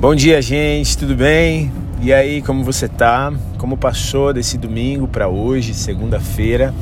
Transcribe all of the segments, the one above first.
Bom dia, gente, tudo bem? E aí, como você tá? Como passou desse domingo para hoje, segunda-feira,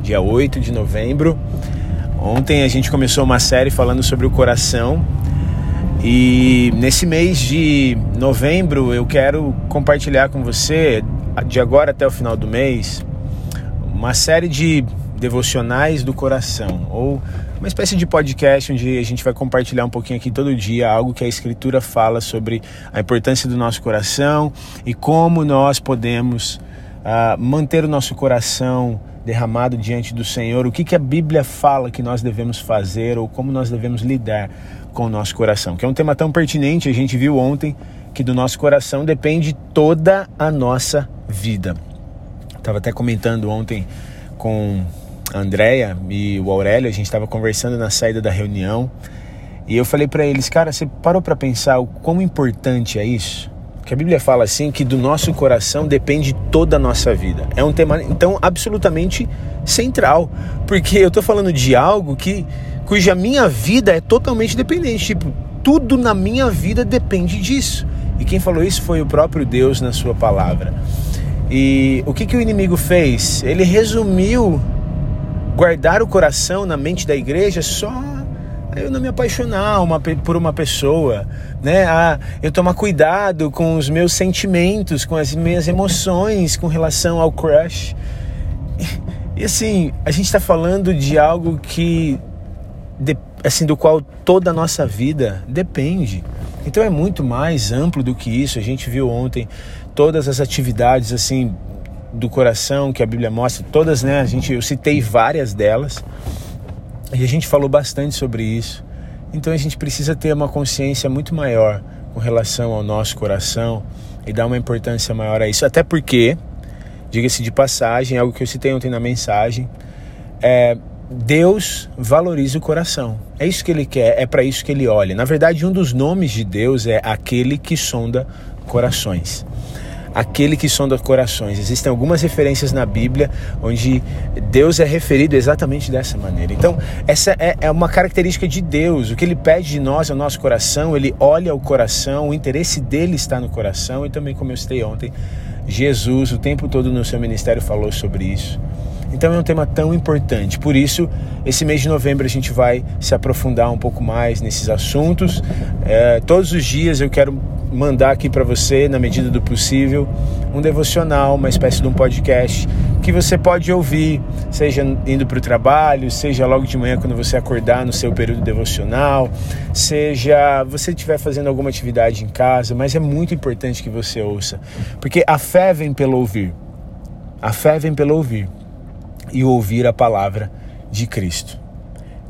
dia 8 de novembro? Ontem a gente começou uma série falando sobre o coração. E nesse mês de novembro eu quero compartilhar com você, de agora até o final do mês, uma série de devocionais do coração, ou uma espécie de podcast onde a gente vai compartilhar um pouquinho aqui todo dia algo que a Escritura fala sobre a importância do nosso coração e como nós podemos uh, manter o nosso coração derramado diante do Senhor, o que, que a Bíblia fala que nós devemos fazer ou como nós devemos lidar com o nosso coração, que é um tema tão pertinente, a gente viu ontem que do nosso coração depende toda a nossa vida. Estava até comentando ontem com a e o Aurélio, a gente estava conversando na saída da reunião e eu falei para eles, cara, você parou para pensar o quão importante é isso? Que a Bíblia fala assim que do nosso coração depende toda a nossa vida. É um tema então absolutamente central, porque eu estou falando de algo que cuja minha vida é totalmente dependente, tipo, tudo na minha vida depende disso. E quem falou isso foi o próprio Deus na sua palavra. E o que, que o inimigo fez? Ele resumiu guardar o coração na mente da igreja só eu não me apaixonar uma, por uma pessoa, né? A eu tomar cuidado com os meus sentimentos, com as minhas emoções com relação ao crush. E, assim, a gente está falando de algo que, assim, do qual toda a nossa vida depende. Então é muito mais amplo do que isso. A gente viu ontem todas as atividades assim do coração que a Bíblia mostra, todas, né? A gente, eu citei várias delas e a gente falou bastante sobre isso. Então a gente precisa ter uma consciência muito maior com relação ao nosso coração e dar uma importância maior a isso. Até porque, diga-se de passagem, algo que eu citei ontem na mensagem, é Deus valoriza o coração. É isso que ele quer, é para isso que ele olha. Na verdade, um dos nomes de Deus é aquele que sonda corações aquele que sonda corações. Existem algumas referências na Bíblia onde Deus é referido exatamente dessa maneira. Então, essa é, é uma característica de Deus. O que ele pede de nós é o nosso coração, ele olha o coração, o interesse dele está no coração. E também, como eu citei ontem, Jesus, o tempo todo no seu ministério, falou sobre isso. Então é um tema tão importante. Por isso, esse mês de novembro a gente vai se aprofundar um pouco mais nesses assuntos. É, todos os dias eu quero mandar aqui para você, na medida do possível, um devocional, uma espécie de um podcast que você pode ouvir, seja indo para o trabalho, seja logo de manhã quando você acordar no seu período devocional, seja você estiver fazendo alguma atividade em casa, mas é muito importante que você ouça, porque a fé vem pelo ouvir. A fé vem pelo ouvir e ouvir a palavra de Cristo.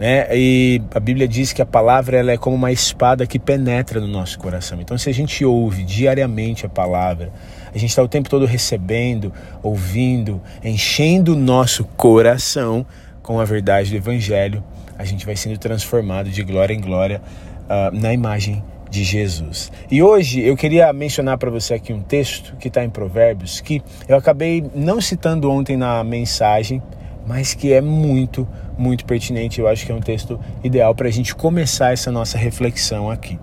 Né? E a Bíblia diz que a palavra ela é como uma espada que penetra no nosso coração. Então, se a gente ouve diariamente a palavra, a gente está o tempo todo recebendo, ouvindo, enchendo o nosso coração com a verdade do Evangelho, a gente vai sendo transformado de glória em glória uh, na imagem de Jesus. E hoje eu queria mencionar para você aqui um texto que está em Provérbios que eu acabei não citando ontem na mensagem, mas que é muito, muito pertinente. Eu acho que é um texto ideal para a gente começar essa nossa reflexão aqui.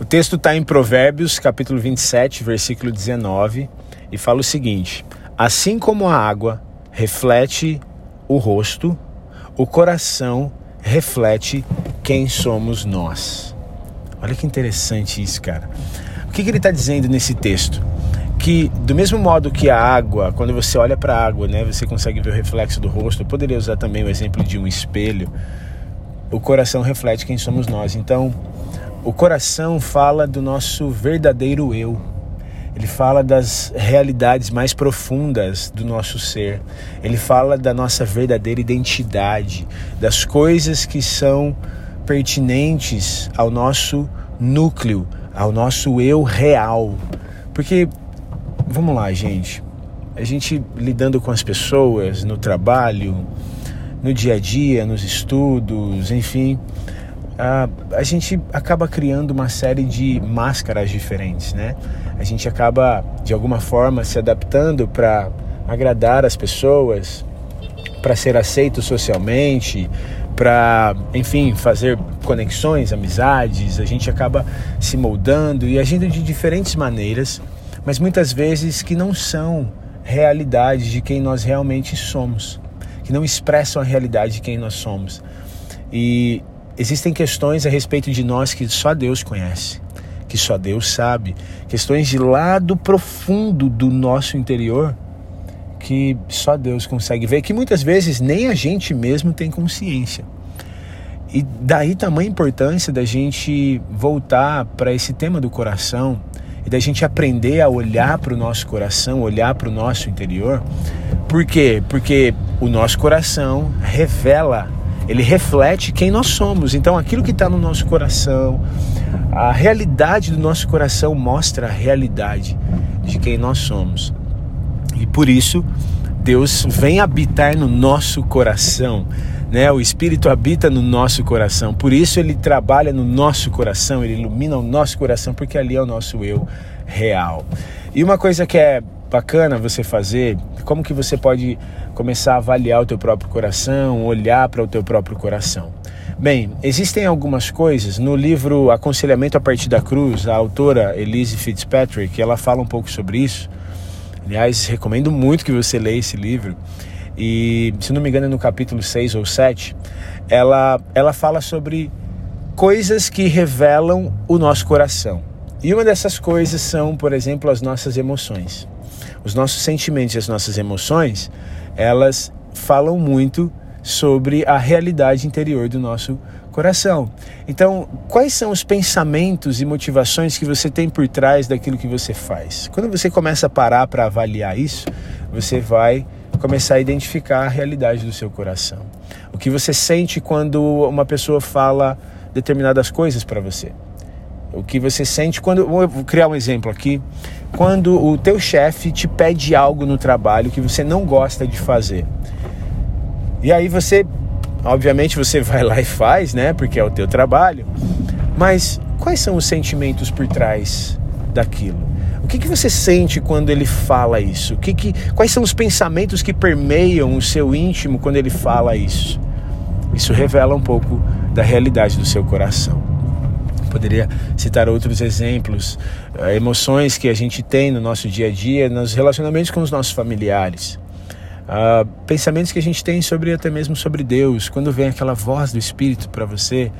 O texto está em Provérbios, capítulo 27, versículo 19, e fala o seguinte: Assim como a água reflete o rosto, o coração reflete quem somos nós. Olha que interessante isso, cara. O que, que ele está dizendo nesse texto? Que do mesmo modo que a água, quando você olha para a água, né, você consegue ver o reflexo do rosto. Eu poderia usar também o exemplo de um espelho. O coração reflete quem somos nós. Então, o coração fala do nosso verdadeiro eu. Ele fala das realidades mais profundas do nosso ser. Ele fala da nossa verdadeira identidade, das coisas que são pertinentes ao nosso núcleo, ao nosso eu real. Porque Vamos lá, gente. A gente lidando com as pessoas no trabalho, no dia a dia, nos estudos, enfim, a, a gente acaba criando uma série de máscaras diferentes, né? A gente acaba de alguma forma se adaptando para agradar as pessoas, para ser aceito socialmente, para, enfim, fazer conexões, amizades, a gente acaba se moldando e agindo de diferentes maneiras, mas muitas vezes que não são realidade de quem nós realmente somos, que não expressam a realidade de quem nós somos. E existem questões a respeito de nós que só Deus conhece, que só Deus sabe, questões de lado profundo do nosso interior que só Deus consegue ver, que muitas vezes nem a gente mesmo tem consciência. E daí tamanha importância da gente voltar para esse tema do coração e da gente aprender a olhar para o nosso coração, olhar para o nosso interior. Por quê? Porque o nosso coração revela, ele reflete quem nós somos. Então aquilo que está no nosso coração, a realidade do nosso coração mostra a realidade de quem nós somos. E por isso, Deus vem habitar no nosso coração. Né? O Espírito habita no nosso coração. Por isso ele trabalha no nosso coração, ele ilumina o nosso coração, porque ali é o nosso eu real. E uma coisa que é bacana você fazer, como que você pode começar a avaliar o teu próprio coração, olhar para o teu próprio coração. Bem, existem algumas coisas no livro Aconselhamento a partir da Cruz, a autora Elise Fitzpatrick, ela fala um pouco sobre isso. Aliás, recomendo muito que você leia esse livro. E, se não me engano, é no capítulo 6 ou 7, ela, ela fala sobre coisas que revelam o nosso coração. E uma dessas coisas são, por exemplo, as nossas emoções. Os nossos sentimentos e as nossas emoções, elas falam muito sobre a realidade interior do nosso coração. Então, quais são os pensamentos e motivações que você tem por trás daquilo que você faz? Quando você começa a parar para avaliar isso, você vai começar a identificar a realidade do seu coração. O que você sente quando uma pessoa fala determinadas coisas para você. O que você sente quando, vou criar um exemplo aqui, quando o teu chefe te pede algo no trabalho que você não gosta de fazer. E aí você Obviamente você vai lá e faz, né? Porque é o teu trabalho. Mas quais são os sentimentos por trás daquilo? O que, que você sente quando ele fala isso? O que que, quais são os pensamentos que permeiam o seu íntimo quando ele fala isso? Isso revela um pouco da realidade do seu coração. Poderia citar outros exemplos, eh, emoções que a gente tem no nosso dia a dia, nos relacionamentos com os nossos familiares uh, pensamentos que a gente tem sobre até mesmo sobre Deus, quando vem aquela voz do Espírito para você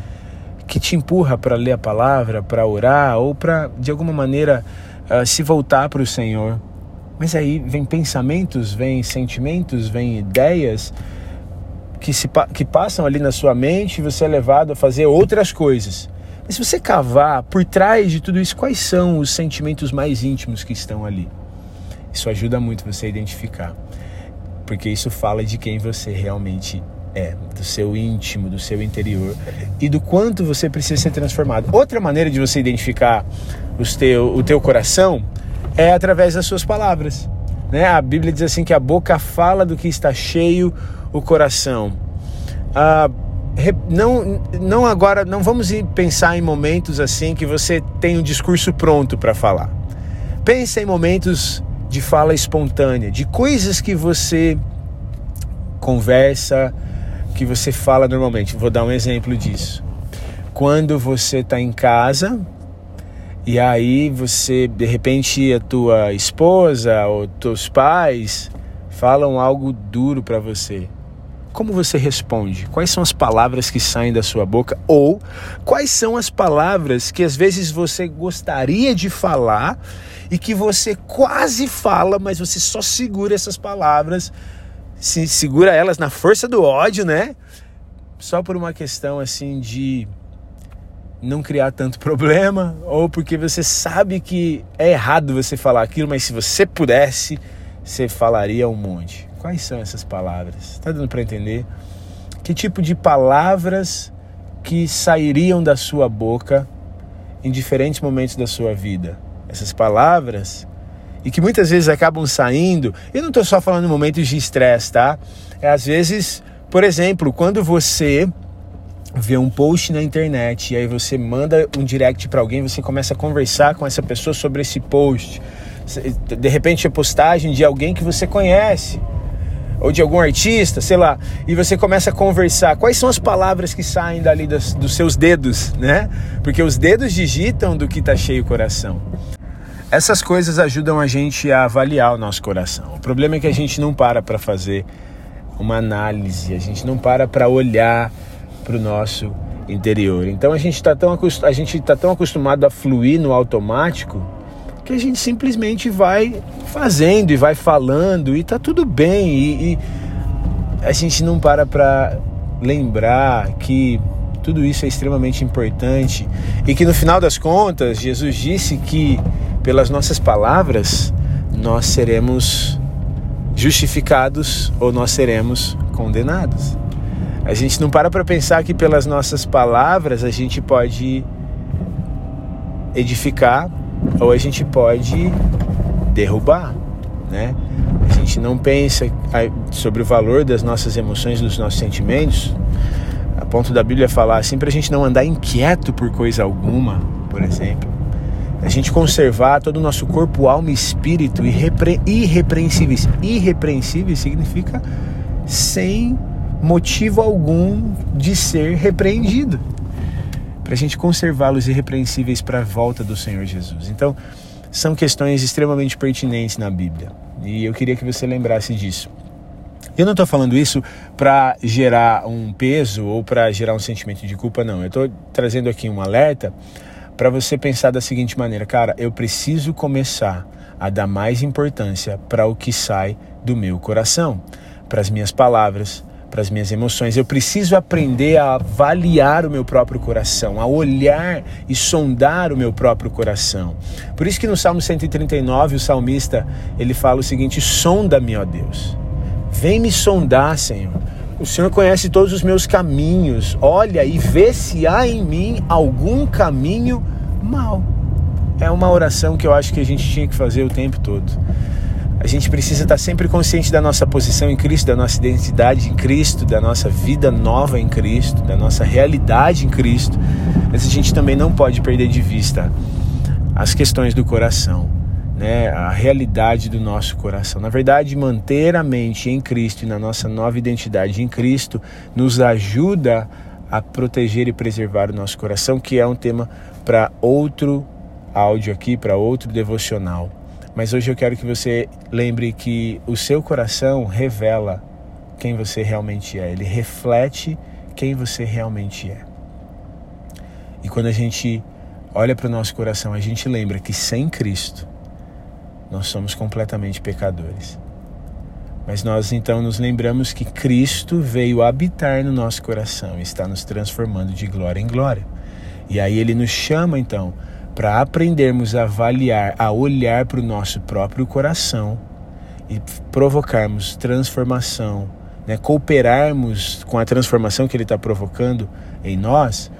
que te empurra para ler a palavra, para orar ou para de alguma maneira uh, se voltar para o Senhor. Mas aí vem pensamentos, vem sentimentos, vem ideias que, se, que passam ali na sua mente e você é levado a fazer outras coisas. Mas se você cavar por trás de tudo isso, quais são os sentimentos mais íntimos que estão ali? Isso ajuda muito você a identificar porque isso fala de quem você realmente é, do seu íntimo, do seu interior e do quanto você precisa ser transformado. Outra maneira de você identificar os teu, o teu coração é através das suas palavras. Né? A Bíblia diz assim que a boca fala do que está cheio o coração. Ah, não, não agora, não vamos pensar em momentos assim que você tem um discurso pronto para falar. Pensa em momentos de fala espontânea, de coisas que você conversa, que você fala normalmente. Vou dar um exemplo disso. Quando você está em casa e aí você, de repente, a tua esposa ou teus pais falam algo duro para você. Como você responde? Quais são as palavras que saem da sua boca? Ou quais são as palavras que às vezes você gostaria de falar e que você quase fala, mas você só segura essas palavras, se segura elas na força do ódio, né? Só por uma questão assim de não criar tanto problema, ou porque você sabe que é errado você falar aquilo, mas se você pudesse, você falaria um monte. Quais são essas palavras? Tá dando para entender? Que tipo de palavras que sairiam da sua boca em diferentes momentos da sua vida? essas palavras e que muitas vezes acabam saindo. Eu não estou só falando em momentos de estresse, tá? É às vezes, por exemplo, quando você vê um post na internet e aí você manda um direct para alguém, você começa a conversar com essa pessoa sobre esse post. De repente é postagem de alguém que você conhece. ou de algum artista, sei lá, e você começa a conversar, quais são as palavras que saem dali dos, seus dedos, né? Porque os dedos digitam do que está cheio o coração. Essas coisas ajudam a gente a avaliar o nosso coração. O problema é que a gente não para para fazer uma análise, a gente não para para olhar para o nosso interior. Então a gente está tão, a gente tá tão acostumado a fluir no automático que a gente simplesmente vai fazendo e vai falando e tá tudo bem e, e a gente não para para lembrar que tudo isso é extremamente importante e que no final das contas Jesus disse que pelas nossas palavras nós seremos justificados ou nós seremos condenados. A gente não para para pensar que pelas nossas palavras a gente pode edificar ou a gente pode derrubar, né? A gente não pensa sobre o valor das nossas emoções, dos nossos sentimentos, a ponto da Bíblia falar assim para a gente não andar inquieto por coisa alguma, por exemplo. A gente conservar todo o nosso corpo, alma e espírito irrepre irrepreensíveis. Irrepreensíveis significa sem motivo algum de ser repreendido para a gente conservá-los irrepreensíveis para a volta do Senhor Jesus. Então, são questões extremamente pertinentes na Bíblia e eu queria que você lembrasse disso. Eu não estou falando isso para gerar um peso ou para gerar um sentimento de culpa, não. Eu estou trazendo aqui um alerta para você pensar da seguinte maneira: cara, eu preciso começar a dar mais importância para o que sai do meu coração, para as minhas palavras, para as minhas emoções. Eu preciso aprender a avaliar o meu próprio coração, a olhar e sondar o meu próprio coração. Por isso que no Salmo 139 o salmista ele fala o seguinte: sonda-me, ó Deus. Vem me sondar, Senhor. O Senhor conhece todos os meus caminhos. Olha e vê se há em mim algum caminho mal. É uma oração que eu acho que a gente tinha que fazer o tempo todo. A gente precisa estar sempre consciente da nossa posição em Cristo, da nossa identidade em Cristo, da nossa vida nova em Cristo, da nossa realidade em Cristo. Mas a gente também não pode perder de vista as questões do coração, né? a realidade do nosso coração. Na verdade, manter a mente em Cristo e na nossa nova identidade em Cristo nos ajuda a proteger e preservar o nosso coração, que é um tema para outro áudio aqui, para outro devocional. Mas hoje eu quero que você lembre que o seu coração revela quem você realmente é, ele reflete quem você realmente é. E quando a gente olha para o nosso coração, a gente lembra que sem Cristo nós somos completamente pecadores. Mas nós então nos lembramos que Cristo veio habitar no nosso coração e está nos transformando de glória em glória. E aí ele nos chama então para aprendermos a avaliar, a olhar para o nosso próprio coração e provocarmos transformação, né? cooperarmos com a transformação que Ele está provocando em nós,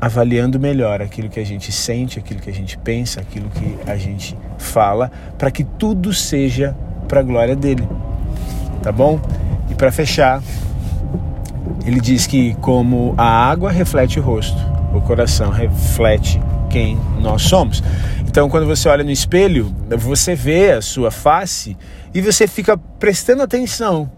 avaliando melhor aquilo que a gente sente, aquilo que a gente pensa, aquilo que a gente fala, para que tudo seja para a glória dele. Tá bom? E para fechar, ele diz que como a água reflete o rosto, o coração reflete quem nós somos. Então, quando você olha no espelho, você vê a sua face e você fica prestando atenção,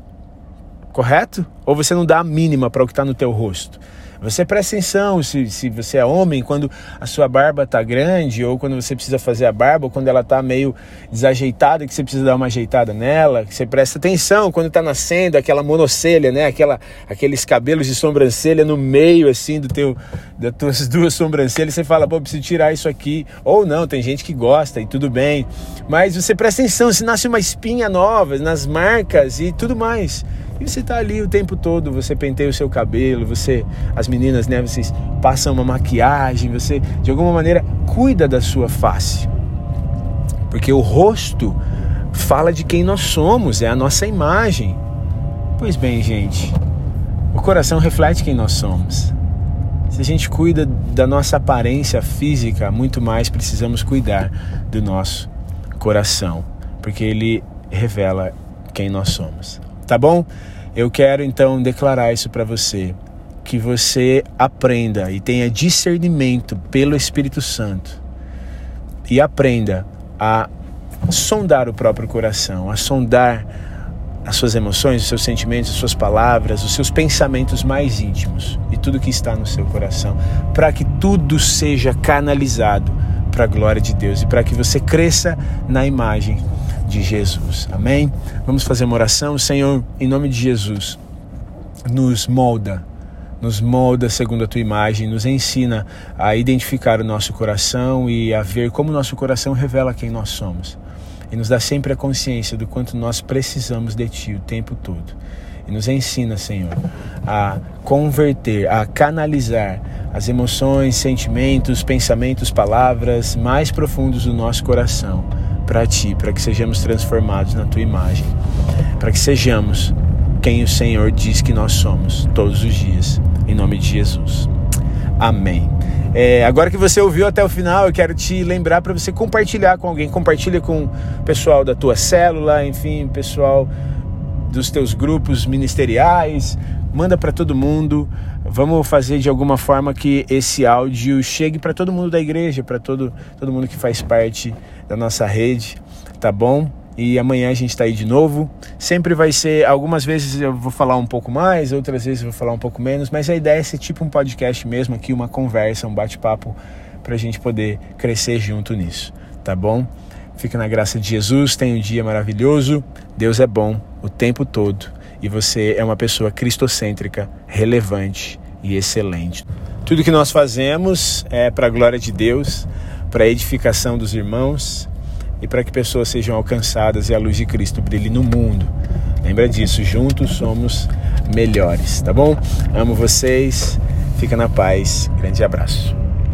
correto? Ou você não dá a mínima para o que está no teu rosto? Você presta atenção se, se você é homem, quando a sua barba tá grande, ou quando você precisa fazer a barba, ou quando ela tá meio desajeitada, que você precisa dar uma ajeitada nela, que você presta atenção quando tá nascendo, aquela monocelha, né? Aquela, aqueles cabelos de sobrancelha no meio, assim, do teu, das tuas duas sobrancelhas, você fala, pô, preciso tirar isso aqui. Ou não, tem gente que gosta e tudo bem. Mas você presta atenção se nasce uma espinha nova, nas marcas e tudo mais. E você tá ali o tempo todo, você penteia o seu cabelo, você, as meninas, né, vocês passam uma maquiagem, você de alguma maneira cuida da sua face. Porque o rosto fala de quem nós somos, é a nossa imagem. Pois bem, gente, o coração reflete quem nós somos. Se a gente cuida da nossa aparência física, muito mais precisamos cuidar do nosso coração, porque ele revela quem nós somos. Tá bom? Eu quero então declarar isso para você, que você aprenda e tenha discernimento pelo Espírito Santo e aprenda a sondar o próprio coração, a sondar as suas emoções, os seus sentimentos, as suas palavras, os seus pensamentos mais íntimos e tudo que está no seu coração, para que tudo seja canalizado para a glória de Deus e para que você cresça na imagem de Jesus. Amém? Vamos fazer uma oração, Senhor, em nome de Jesus. Nos molda, nos molda segundo a tua imagem, nos ensina a identificar o nosso coração e a ver como o nosso coração revela quem nós somos e nos dá sempre a consciência do quanto nós precisamos de Ti o tempo todo. E nos ensina, Senhor, a converter, a canalizar as emoções, sentimentos, pensamentos, palavras mais profundos do nosso coração para Ti, para que sejamos transformados na Tua imagem, para que sejamos quem o Senhor diz que nós somos todos os dias, em nome de Jesus. Amém. É, agora que você ouviu até o final, eu quero te lembrar para você compartilhar com alguém. Compartilha com o pessoal da tua célula, enfim, pessoal dos teus grupos ministeriais. Manda para todo mundo. Vamos fazer de alguma forma que esse áudio chegue para todo mundo da igreja, para todo, todo mundo que faz parte da nossa rede, tá bom? E amanhã a gente está aí de novo. Sempre vai ser, algumas vezes eu vou falar um pouco mais, outras vezes eu vou falar um pouco menos, mas a ideia é ser tipo um podcast mesmo aqui, uma conversa, um bate-papo para a gente poder crescer junto nisso, tá bom? Fica na graça de Jesus, tenha um dia maravilhoso. Deus é bom o tempo todo e você é uma pessoa cristocêntrica, relevante e excelente. Tudo que nós fazemos é para a glória de Deus, para a edificação dos irmãos e para que pessoas sejam alcançadas e a luz de Cristo brilhe no mundo. Lembra disso, juntos somos melhores, tá bom? Amo vocês, fica na paz, grande abraço.